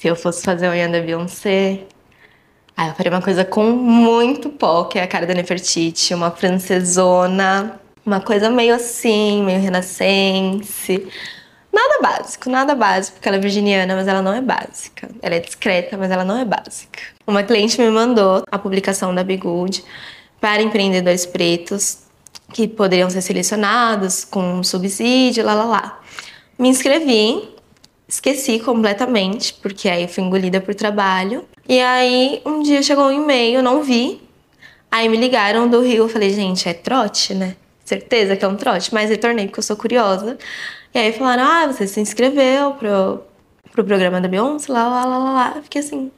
Se eu fosse fazer a unha da Beyoncé, aí eu faria uma coisa com muito pó, que é a cara da Nefertiti, uma francesona, uma coisa meio assim, meio renascense. Nada básico, nada básico, porque ela é virginiana, mas ela não é básica. Ela é discreta, mas ela não é básica. Uma cliente me mandou a publicação da Bigood para empreendedores pretos que poderiam ser selecionados com subsídio, lá lá lá. Me inscrevi, esqueci completamente, porque aí fui engolida por trabalho. E aí um dia chegou um e-mail, não vi. Aí me ligaram do Rio, eu falei, gente, é trote, né? Certeza que é um trote, mas retornei porque eu sou curiosa. E aí falaram, ah, você se inscreveu pro, pro programa da Beyoncé, lá, lá, lá, lá, lá. Eu fiquei assim,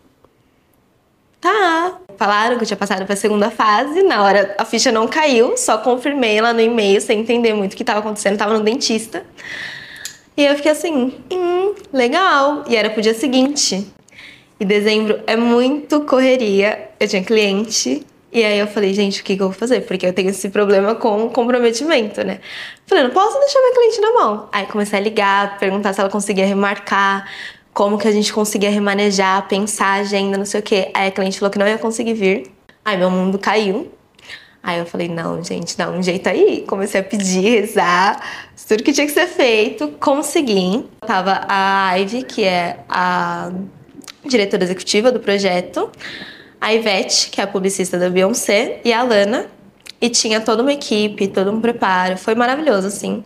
tá. Falaram que eu tinha passado pra segunda fase, na hora a ficha não caiu, só confirmei lá no e-mail, sem entender muito o que estava acontecendo, tava no dentista. E eu fiquei assim, hum, legal. E era pro dia seguinte. E dezembro é muito correria. Eu tinha cliente e aí eu falei, gente, o que, que eu vou fazer? Porque eu tenho esse problema com comprometimento, né? Falei, não posso deixar minha cliente na mão. Aí comecei a ligar, perguntar se ela conseguia remarcar, como que a gente conseguia remanejar, pensar a agenda, não sei o quê. Aí a cliente falou que não ia conseguir vir. Aí meu mundo caiu. Aí eu falei, não, gente, dá um jeito aí. Comecei a pedir, rezar, tudo que tinha que ser feito, consegui. Tava a Ivy, que é a diretora executiva do projeto a Ivete, que é a publicista da Beyoncé, e a Lana. E tinha toda uma equipe, todo um preparo. Foi maravilhoso, assim.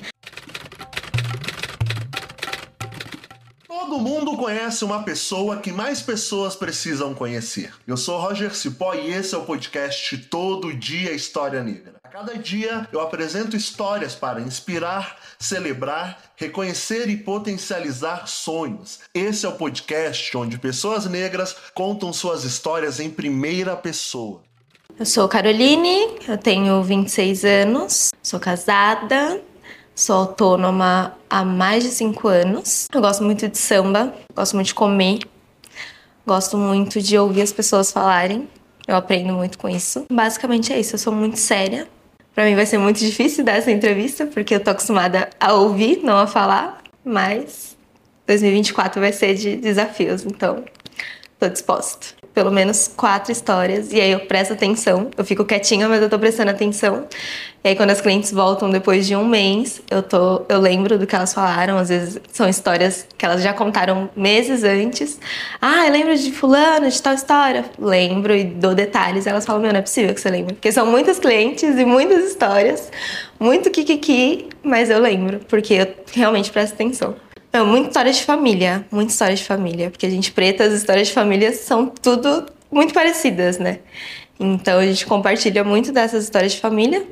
Todo mundo conhece uma pessoa que mais pessoas precisam conhecer. Eu sou Roger Cipó e esse é o podcast Todo Dia História Negra. A cada dia eu apresento histórias para inspirar, celebrar, reconhecer e potencializar sonhos. Esse é o podcast onde pessoas negras contam suas histórias em primeira pessoa. Eu sou Caroline, eu tenho 26 anos, sou casada, Sou autônoma há mais de cinco anos. Eu gosto muito de samba, gosto muito de comer, gosto muito de ouvir as pessoas falarem. Eu aprendo muito com isso. Basicamente é isso. Eu sou muito séria. Para mim vai ser muito difícil dar essa entrevista porque eu tô acostumada a ouvir, não a falar. Mas 2024 vai ser de desafios, então tô disposta pelo menos quatro histórias e aí eu presto atenção. Eu fico quietinha, mas eu tô prestando atenção. E aí quando as clientes voltam depois de um mês, eu tô, eu lembro do que elas falaram. Às vezes são histórias que elas já contaram meses antes. Ah, eu lembro de fulano, de tal história. Lembro e dou detalhes. Elas falam, meu, não é possível que você lembre. Porque são muitas clientes e muitas histórias, muito kikiki, mas eu lembro, porque eu realmente presto atenção. É muita história de família, muita história de família, porque a gente preta, as histórias de família são tudo muito parecidas, né? Então a gente compartilha muito dessas histórias de família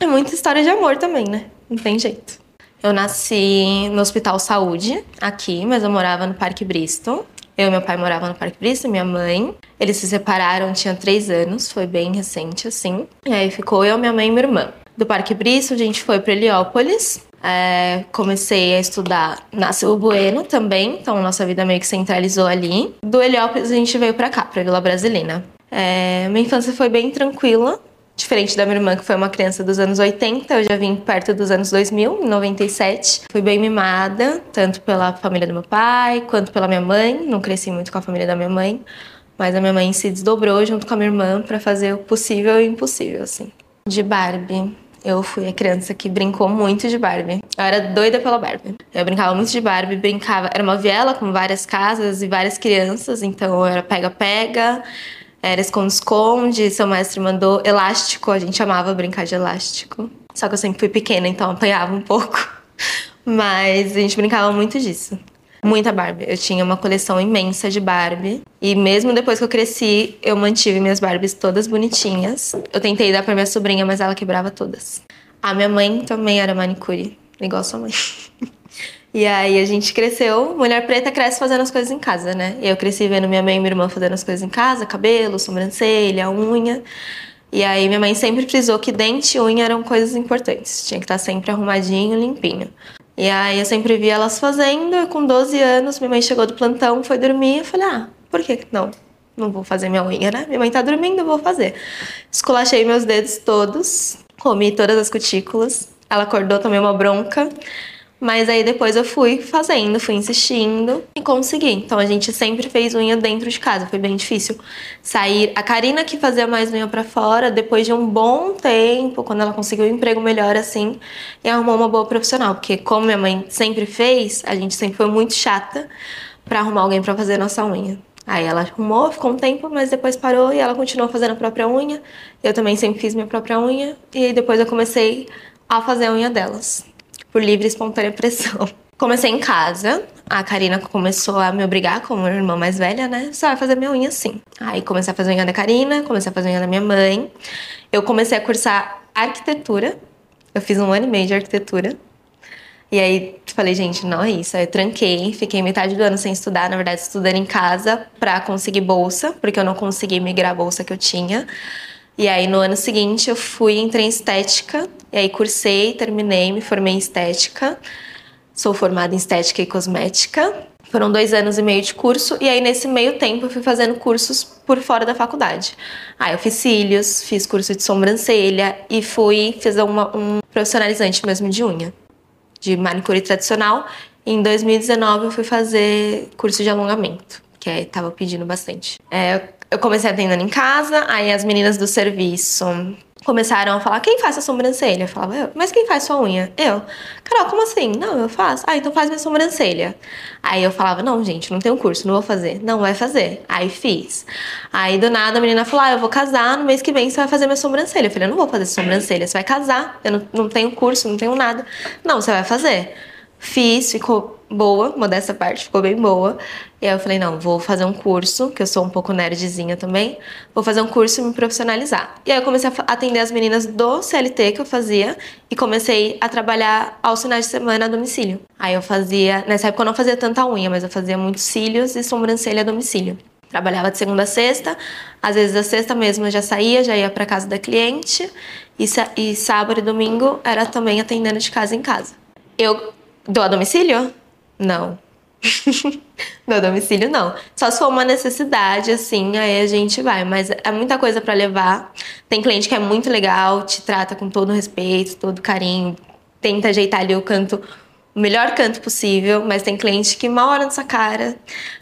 e muita história de amor também, né? Não tem jeito. Eu nasci no Hospital Saúde, aqui, mas eu morava no Parque Bristol. Eu e meu pai moravam no Parque Bristol, minha mãe. Eles se separaram, tinha três anos, foi bem recente, assim. E aí ficou eu, minha mãe e minha irmã. Do Parque Bristol, a gente foi para Heliópolis, é, comecei a estudar na Silva Bueno também, então nossa vida meio que centralizou ali. Do Heliópolis a gente veio para cá, para Vila Brasilina. É, minha infância foi bem tranquila, diferente da minha irmã, que foi uma criança dos anos 80, eu já vim perto dos anos 2000, em 97. Fui bem mimada, tanto pela família do meu pai, quanto pela minha mãe. Não cresci muito com a família da minha mãe, mas a minha mãe se desdobrou junto com a minha irmã para fazer o possível e o impossível, assim. De Barbie. Eu fui a criança que brincou muito de Barbie. Eu era doida pela Barbie. Eu brincava muito de Barbie, brincava. Era uma viela com várias casas e várias crianças, então era pega-pega, era esconde-esconde. Seu mestre mandou elástico, a gente amava brincar de elástico. Só que eu sempre fui pequena, então apanhava um pouco. Mas a gente brincava muito disso. Muita Barbie. Eu tinha uma coleção imensa de Barbie. E mesmo depois que eu cresci, eu mantive minhas Barbies todas bonitinhas. Eu tentei dar pra minha sobrinha, mas ela quebrava todas. A minha mãe também era manicure, igual sua mãe. E aí a gente cresceu, mulher preta cresce fazendo as coisas em casa, né? Eu cresci vendo minha mãe e minha irmã fazendo as coisas em casa, cabelo, sobrancelha, unha. E aí minha mãe sempre frisou que dente e unha eram coisas importantes. Tinha que estar sempre arrumadinho, limpinho. E aí eu sempre via elas fazendo, com 12 anos, minha mãe chegou do plantão, foi dormir, eu falei, ah, por que não? Não vou fazer minha unha, né? Minha mãe tá dormindo, eu vou fazer. Esculachei meus dedos todos, comi todas as cutículas. Ela acordou, tomei uma bronca. Mas aí depois eu fui fazendo, fui insistindo e consegui. Então a gente sempre fez unha dentro de casa, foi bem difícil sair. A Karina que fazia mais unha para fora, depois de um bom tempo, quando ela conseguiu um emprego melhor assim, e arrumou uma boa profissional, porque como minha mãe sempre fez, a gente sempre foi muito chata para arrumar alguém para fazer nossa unha. Aí ela arrumou, ficou um tempo, mas depois parou e ela continuou fazendo a própria unha. Eu também sempre fiz minha própria unha e depois eu comecei a fazer a unha delas por livre e espontânea pressão. Comecei em casa, a Karina começou a me obrigar, como irmã mais velha, né? Você vai fazer minha unha sim. Aí comecei a fazer a unha da Karina, comecei a fazer a unha da minha mãe. Eu comecei a cursar arquitetura. Eu fiz um ano e meio de arquitetura. E aí falei, gente, não é isso. Aí eu tranquei, fiquei metade do ano sem estudar, na verdade, estudando em casa pra conseguir bolsa, porque eu não consegui migrar a bolsa que eu tinha. E aí no ano seguinte eu fui, entrei em estética, e aí cursei, terminei, me formei em estética. Sou formada em estética e cosmética. Foram dois anos e meio de curso, e aí nesse meio tempo eu fui fazendo cursos por fora da faculdade. Aí eu fiz cílios, fiz curso de sobrancelha e fui, uma, um profissionalizante mesmo de unha, de manicure tradicional. Em 2019 eu fui fazer curso de alongamento, que aí tava pedindo bastante. É, eu comecei atendendo em casa, aí as meninas do serviço começaram a falar: quem faz a sobrancelha? Eu falava, eu. Mas quem faz sua unha? Eu. Carol, como assim? Não, eu faço. Ah, então faz minha sobrancelha. Aí eu falava: não, gente, não tenho curso, não vou fazer. Não, vai fazer. Aí fiz. Aí do nada a menina falou: ah, eu vou casar, no mês que vem você vai fazer minha sobrancelha. Eu falei: eu não vou fazer sobrancelha, você vai casar. Eu não, não tenho curso, não tenho nada. Não, você vai fazer. Fiz, ficou boa, modesta parte, ficou bem boa. E aí eu falei, não, vou fazer um curso, que eu sou um pouco nerdzinha também, vou fazer um curso e me profissionalizar. E aí eu comecei a atender as meninas do CLT que eu fazia e comecei a trabalhar aos finais de semana a domicílio. Aí eu fazia, nessa época eu não fazia tanta unha, mas eu fazia muitos cílios e sobrancelha a domicílio. Trabalhava de segunda a sexta, às vezes a sexta mesmo eu já saía, já ia para casa da cliente, e, e sábado e domingo era também atendendo de casa em casa. Eu dou a domicílio? Não. no domicílio, não. Só se for uma necessidade, assim, aí a gente vai. Mas é muita coisa para levar. Tem cliente que é muito legal, te trata com todo respeito, todo carinho, tenta ajeitar ali o canto o melhor canto possível, mas tem cliente que mal olha na sua cara,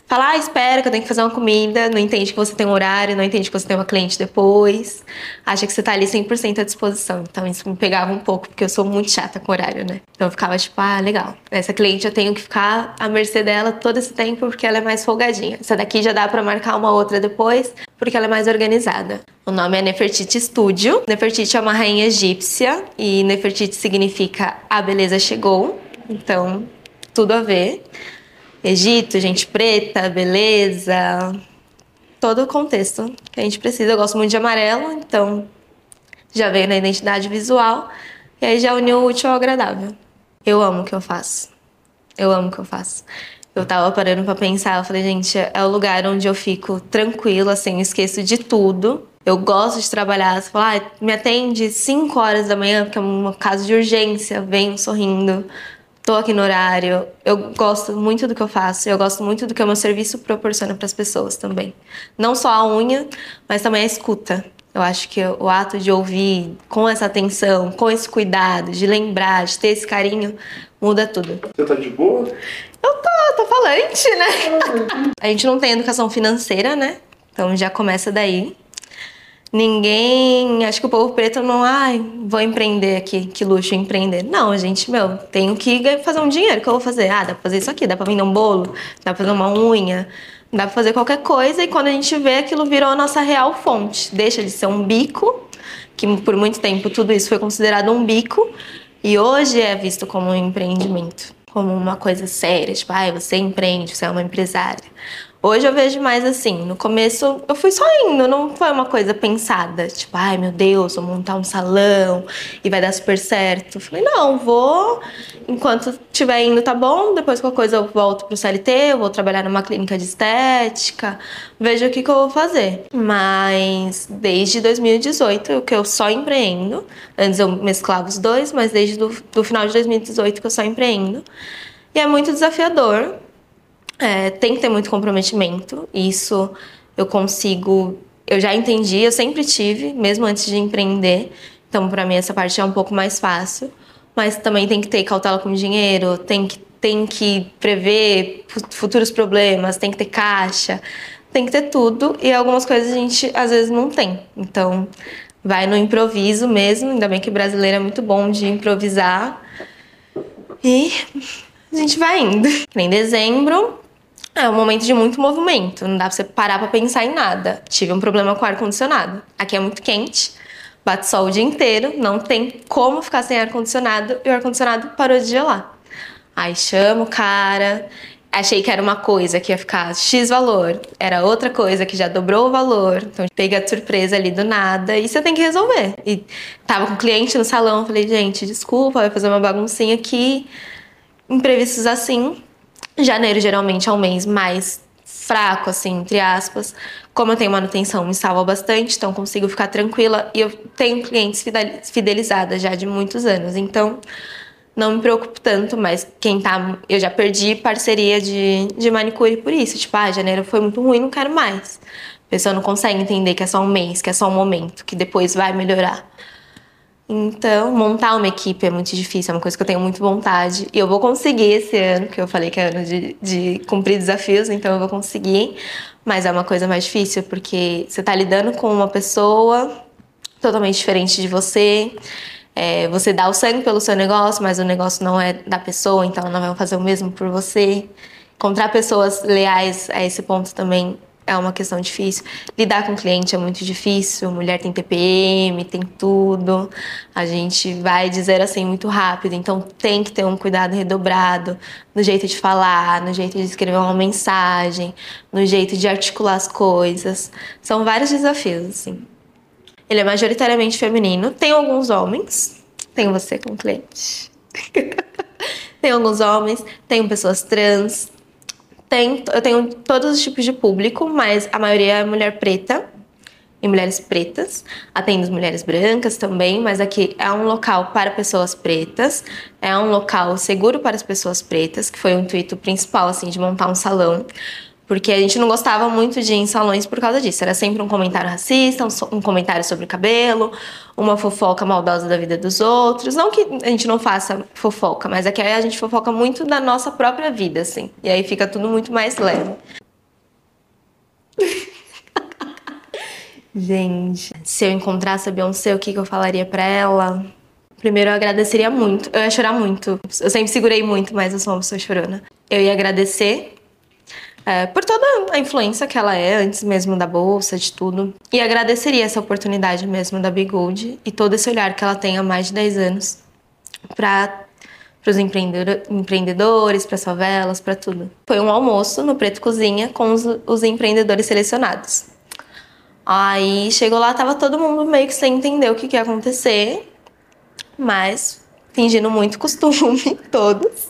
fala, ah, espera que eu tenho que fazer uma comida, não entende que você tem um horário, não entende que você tem uma cliente depois, acha que você tá ali 100% à disposição. Então isso me pegava um pouco, porque eu sou muito chata com horário, né? Então eu ficava tipo, ah, legal. Essa cliente eu tenho que ficar à mercê dela todo esse tempo porque ela é mais folgadinha. Essa daqui já dá para marcar uma outra depois, porque ela é mais organizada. O nome é Nefertiti Studio. Nefertiti é uma rainha egípcia e Nefertiti significa a beleza chegou. Então, tudo a ver. Egito, gente preta, beleza, todo o contexto que a gente precisa. Eu gosto muito de amarelo, então já veio na identidade visual e aí já uniu o útil ao agradável. Eu amo o que eu faço. Eu amo o que eu faço. Eu tava parando para pensar, eu falei, gente, é o lugar onde eu fico tranquila, assim, esqueço de tudo. Eu gosto de trabalhar. Você fala, ah, me atende 5 horas da manhã, porque é um caso de urgência, venho sorrindo tô aqui no horário. Eu gosto muito do que eu faço. Eu gosto muito do que o meu serviço proporciona para as pessoas também. Não só a unha, mas também a escuta. Eu acho que o ato de ouvir com essa atenção, com esse cuidado, de lembrar, de ter esse carinho, muda tudo. Você tá de boa? Eu tô, tô falante, né? a gente não tem educação financeira, né? Então já começa daí. Ninguém. Acho que o povo preto não. Ai, vou empreender aqui, que luxo empreender. Não, gente, meu, tenho que fazer um dinheiro. Que eu vou fazer? Ah, dá pra fazer isso aqui, dá pra vender um bolo, dá pra fazer uma unha, dá pra fazer qualquer coisa. E quando a gente vê, aquilo virou a nossa real fonte. Deixa de ser um bico, que por muito tempo tudo isso foi considerado um bico, e hoje é visto como um empreendimento como uma coisa séria, tipo, ah, você empreende, você é uma empresária. Hoje eu vejo mais assim, no começo eu fui só indo, não foi uma coisa pensada, tipo, ai meu Deus, vou montar um salão e vai dar super certo. Falei, não, vou, enquanto estiver indo tá bom, depois qualquer coisa eu volto pro CLT, eu vou trabalhar numa clínica de estética, vejo o que, que eu vou fazer. Mas desde 2018 que eu só empreendo, antes eu mesclava os dois, mas desde do, do final de 2018 que eu só empreendo. E é muito desafiador, é, tem que ter muito comprometimento. Isso eu consigo. Eu já entendi, eu sempre tive, mesmo antes de empreender. Então, para mim, essa parte é um pouco mais fácil. mas também tem que ter cautela com dinheiro, tem que, tem que prever futuros problemas, tem que ter caixa, tem que ter tudo e algumas coisas a gente às vezes não tem. Então, vai no improviso mesmo, ainda bem que brasileiro é muito bom de improvisar. E a gente vai indo. Em dezembro, é um momento de muito movimento, não dá pra você parar pra pensar em nada. Tive um problema com o ar-condicionado. Aqui é muito quente, bate sol o dia inteiro, não tem como ficar sem ar-condicionado e o ar-condicionado parou de gelar. Aí chamo o cara, achei que era uma coisa que ia ficar X valor, era outra coisa que já dobrou o valor, então pega a surpresa ali do nada e você tem que resolver. E tava com o cliente no salão, falei, gente, desculpa, vai fazer uma baguncinha aqui, imprevistos assim. Janeiro geralmente é um mês mais fraco, assim, entre aspas. Como eu tenho manutenção, me salva bastante, então consigo ficar tranquila. E eu tenho clientes fidelizadas já de muitos anos, então não me preocupo tanto, mas quem tá. Eu já perdi parceria de, de manicure por isso. Tipo, ah, janeiro foi muito ruim, não quero mais. A pessoa não consegue entender que é só um mês, que é só um momento, que depois vai melhorar. Então, montar uma equipe é muito difícil, é uma coisa que eu tenho muito vontade. E eu vou conseguir esse ano, que eu falei que é ano de, de cumprir desafios, então eu vou conseguir. Mas é uma coisa mais difícil, porque você está lidando com uma pessoa totalmente diferente de você. É, você dá o sangue pelo seu negócio, mas o negócio não é da pessoa, então não vai fazer o mesmo por você. Encontrar pessoas leais a esse ponto também é uma questão difícil. Lidar com cliente é muito difícil. Mulher tem TPM, tem tudo. A gente vai dizer assim muito rápido, então tem que ter um cuidado redobrado no jeito de falar, no jeito de escrever uma mensagem, no jeito de articular as coisas. São vários desafios, assim. Ele é majoritariamente feminino. Tem alguns homens. Tem você como cliente. tem alguns homens, tem pessoas trans, tem, eu tenho todos os tipos de público, mas a maioria é mulher preta e mulheres pretas. Atendo mulheres brancas também, mas aqui é um local para pessoas pretas, é um local seguro para as pessoas pretas, que foi o intuito principal assim de montar um salão. Porque a gente não gostava muito de ir em salões por causa disso. Era sempre um comentário racista, um, comentário sobre cabelo, uma fofoca maldosa da vida dos outros. Não que a gente não faça fofoca, mas é que a gente fofoca muito da nossa própria vida, assim. E aí fica tudo muito mais leve. gente, se eu encontrasse a Beyoncé, o que, que eu falaria para ela? Primeiro, eu agradeceria muito. Eu ia chorar muito. Eu sempre segurei muito, mas eu sou uma pessoa chorona. Eu ia agradecer é, por toda a influência que ela é antes mesmo da bolsa, de tudo. E agradeceria essa oportunidade mesmo da Big Gold e todo esse olhar que ela tem há mais de 10 anos para os empreendedores, para as favelas, para tudo. Foi um almoço no Preto Cozinha com os, os empreendedores selecionados. Aí chegou lá, tava todo mundo meio que sem entender o que, que ia acontecer, mas fingindo muito costume, todos.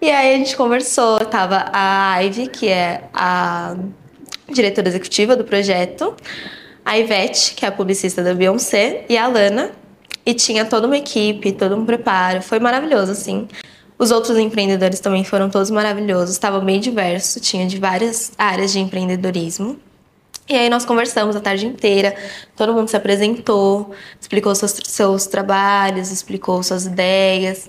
E aí a gente conversou, tava a Ivy, que é a diretora executiva do projeto, a Ivete, que é a publicista da Beyoncé, e a Lana. E tinha toda uma equipe, todo um preparo. Foi maravilhoso, assim. Os outros empreendedores também foram todos maravilhosos. Estava bem diverso, tinha de várias áreas de empreendedorismo. E aí nós conversamos a tarde inteira, todo mundo se apresentou, explicou seus, seus trabalhos, explicou suas ideias.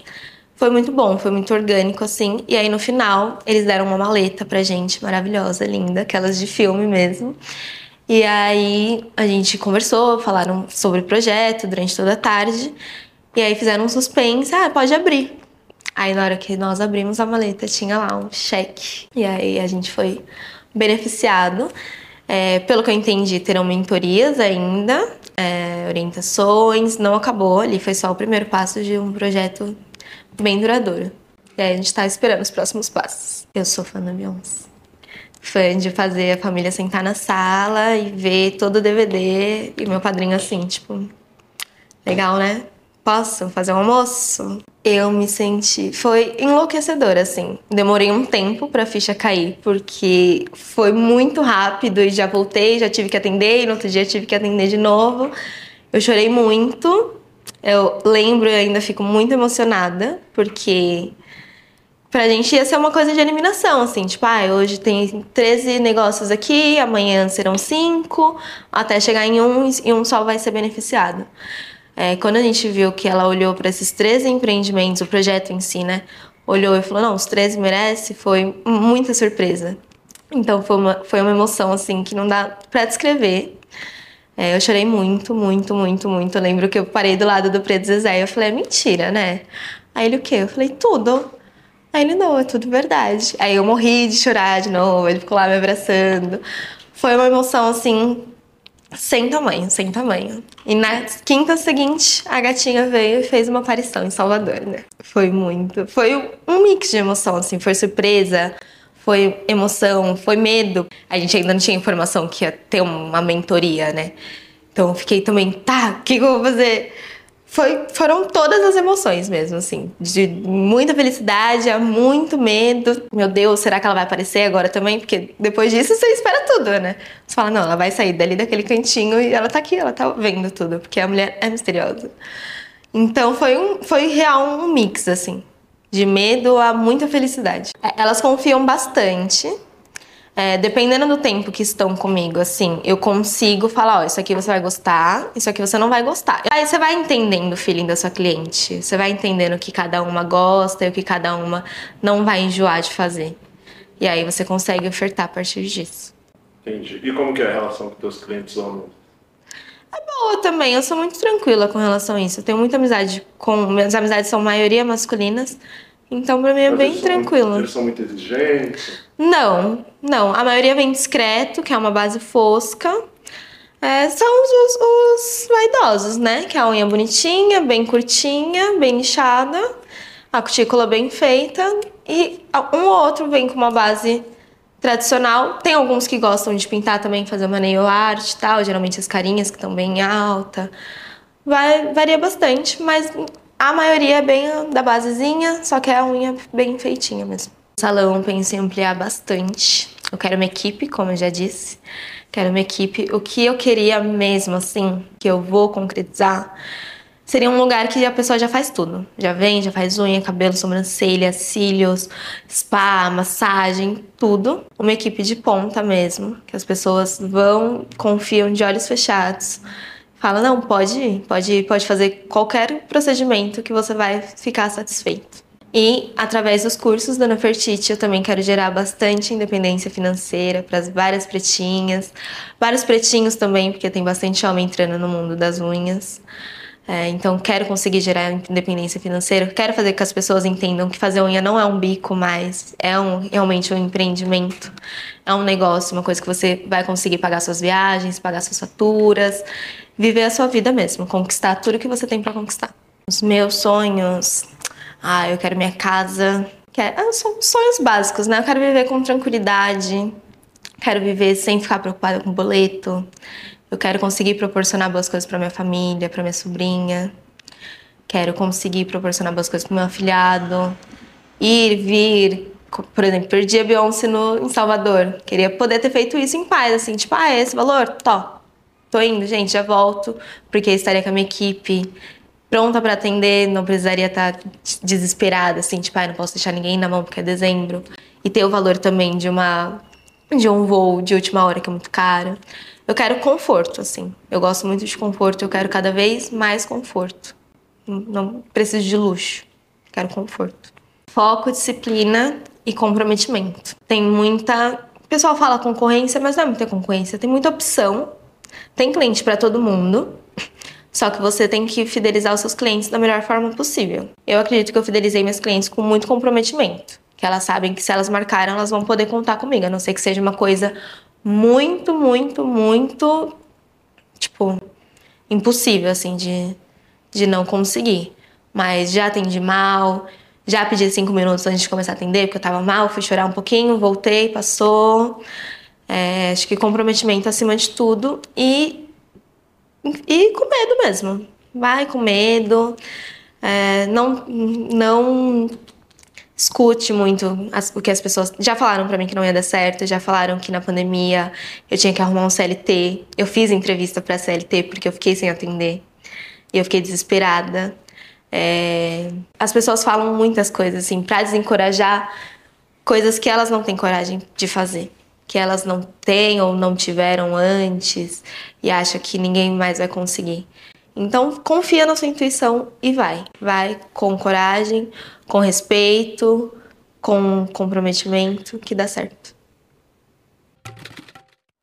Foi muito bom, foi muito orgânico, assim. E aí no final, eles deram uma maleta pra gente, maravilhosa, linda, aquelas de filme mesmo. E aí a gente conversou, falaram sobre o projeto durante toda a tarde. E aí fizeram um suspense, ah, pode abrir. Aí na hora que nós abrimos a maleta, tinha lá um cheque. E aí a gente foi beneficiado. É, pelo que eu entendi, terão mentorias ainda, é, orientações, não acabou ali, foi só o primeiro passo de um projeto bem duradouro. E aí a gente tá esperando os próximos passos. Eu sou fã da Beyoncé. Fã de fazer a família sentar na sala e ver todo o DVD e meu padrinho assim, tipo, legal, né? Posso fazer um almoço? Eu me senti. Foi enlouquecedor, assim. Demorei um tempo pra ficha cair, porque foi muito rápido e já voltei, já tive que atender, e no outro dia tive que atender de novo. Eu chorei muito, eu lembro e ainda fico muito emocionada, porque pra gente ia ser uma coisa de eliminação, assim, tipo, ah, hoje tem 13 negócios aqui, amanhã serão 5, até chegar em um e um só vai ser beneficiado. É, quando a gente viu que ela olhou para esses 13 empreendimentos, o projeto em si, né? Olhou e falou: não, os 13 merece, foi muita surpresa. Então foi uma, foi uma emoção, assim, que não dá para descrever. É, eu chorei muito, muito, muito, muito. Eu lembro que eu parei do lado do Preto Zezé e eu falei: é mentira, né? Aí ele o quê? Eu falei: tudo. Aí ele: não, é tudo verdade. Aí eu morri de chorar de novo, ele ficou lá me abraçando. Foi uma emoção, assim, sem tamanho, sem tamanho. E na quinta seguinte, a gatinha veio e fez uma aparição em Salvador, né? Foi muito. Foi um mix de emoção, assim. Foi surpresa, foi emoção, foi medo. A gente ainda não tinha informação que ia ter uma mentoria, né? Então fiquei também, tá, o que, que eu vou fazer? foi, foram todas as emoções mesmo, assim. De muita felicidade, a muito medo. Meu Deus, será que ela vai aparecer agora também? Porque depois disso você espera tudo, né? Você fala, não, ela vai sair dali daquele cantinho e ela tá aqui, ela tá vendo tudo, porque a mulher é misteriosa. Então foi, um, foi real um mix, assim. De medo a muita felicidade. É, elas confiam bastante é, dependendo do tempo que estão comigo, assim, eu consigo falar, ó, isso aqui você vai gostar, isso aqui você não vai gostar. Aí você vai entendendo o feeling da sua cliente, você vai entendendo o que cada uma gosta e o que cada uma não vai enjoar de fazer. E aí você consegue ofertar a partir disso. Entendi. E como que é a relação com teus clientes homens? É boa também, eu sou muito tranquila com relação a isso. Eu tenho muita amizade com. Minhas amizades são maioria masculinas. Então, pra mim é Mas bem eles tranquilo. São, eles são muito exigentes? Não, não. A maioria vem discreto, que é uma base fosca. É, são os, os, vaidosos, né? Que é a unha bonitinha, bem curtinha, bem inchada, a cutícula bem feita. E um ou outro vem com uma base tradicional. Tem alguns que gostam de pintar também, fazer uma nail art e tal. Geralmente as carinhas que estão bem alta. Vai, varia bastante, mas a maioria é bem da basezinha, só que é a unha bem feitinha mesmo. O salão penso em ampliar bastante. Eu quero uma equipe, como eu já disse. Quero uma equipe. O que eu queria mesmo, assim, que eu vou concretizar, seria um lugar que a pessoa já faz tudo. Já vem, já faz unha, cabelo, sobrancelha, cílios, spa, massagem, tudo. Uma equipe de ponta mesmo, que as pessoas vão, confiam de olhos fechados fala, não, pode ir, pode ir, pode fazer qualquer procedimento que você vai ficar satisfeito. E através dos cursos da Nefertiti eu também quero gerar bastante independência financeira para as várias pretinhas, vários pretinhos também, porque tem bastante homem entrando no mundo das unhas. É, então quero conseguir gerar independência financeira, quero fazer com que as pessoas entendam que fazer unha não é um bico mais, é um, realmente um empreendimento, é um negócio, uma coisa que você vai conseguir pagar suas viagens, pagar suas faturas, viver a sua vida mesmo, conquistar tudo que você tem para conquistar. Os meus sonhos, ah, eu quero minha casa, quero, ah, são sonhos básicos, né? Eu quero viver com tranquilidade, quero viver sem ficar preocupada com boleto, eu quero conseguir proporcionar boas coisas para minha família, para minha sobrinha, quero conseguir proporcionar boas coisas para meu afilhado, ir, vir, por exemplo, perdi a Beyoncé no, em Salvador. Queria poder ter feito isso em paz, assim, tipo, ah, é esse valor? Tó, tô indo, gente, já volto, porque estaria com a minha equipe pronta para atender, não precisaria estar tá desesperada, assim, tipo, ah, não posso deixar ninguém na mão porque é dezembro. E ter o valor também de uma de um voo de última hora que é muito caro. Eu quero conforto, assim. Eu gosto muito de conforto, eu quero cada vez mais conforto. Não preciso de luxo, quero conforto. Foco, disciplina e comprometimento. Tem muita. O pessoal fala concorrência, mas não é muita concorrência. Tem muita opção tem cliente para todo mundo, só que você tem que fidelizar os seus clientes da melhor forma possível. Eu acredito que eu fidelizei meus clientes com muito comprometimento, que elas sabem que se elas marcaram, elas vão poder contar comigo, a não ser que seja uma coisa muito, muito, muito tipo impossível assim de de não conseguir. Mas já atendi mal, já pedi cinco minutos antes de começar a atender, porque eu tava mal, fui chorar um pouquinho, voltei, passou. É, acho que comprometimento acima de tudo e, e com medo mesmo. Vai com medo, é, não, não escute muito as, o que as pessoas já falaram para mim que não ia dar certo, já falaram que na pandemia eu tinha que arrumar um CLT. Eu fiz entrevista para CLT porque eu fiquei sem atender e eu fiquei desesperada. É, as pessoas falam muitas coisas assim para desencorajar coisas que elas não têm coragem de fazer que elas não têm ou não tiveram antes e acha que ninguém mais vai conseguir. Então, confia na sua intuição e vai. Vai com coragem, com respeito, com comprometimento, que dá certo.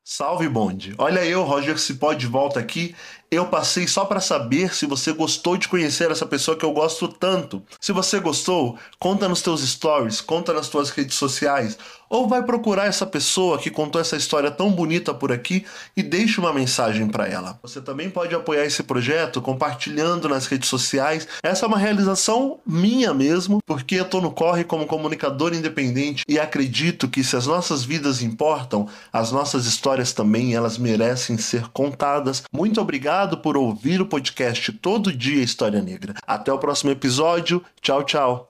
Salve bonde! Olha eu, Roger Cipó, de volta aqui eu passei só para saber se você gostou de conhecer essa pessoa que eu gosto tanto. Se você gostou, conta nos teus stories, conta nas tuas redes sociais, ou vai procurar essa pessoa que contou essa história tão bonita por aqui e deixe uma mensagem para ela. Você também pode apoiar esse projeto compartilhando nas redes sociais. Essa é uma realização minha mesmo, porque eu tô no corre como comunicador independente e acredito que se as nossas vidas importam, as nossas histórias também elas merecem ser contadas. Muito obrigado obrigado por ouvir o podcast Todo Dia História Negra. Até o próximo episódio. Tchau, tchau.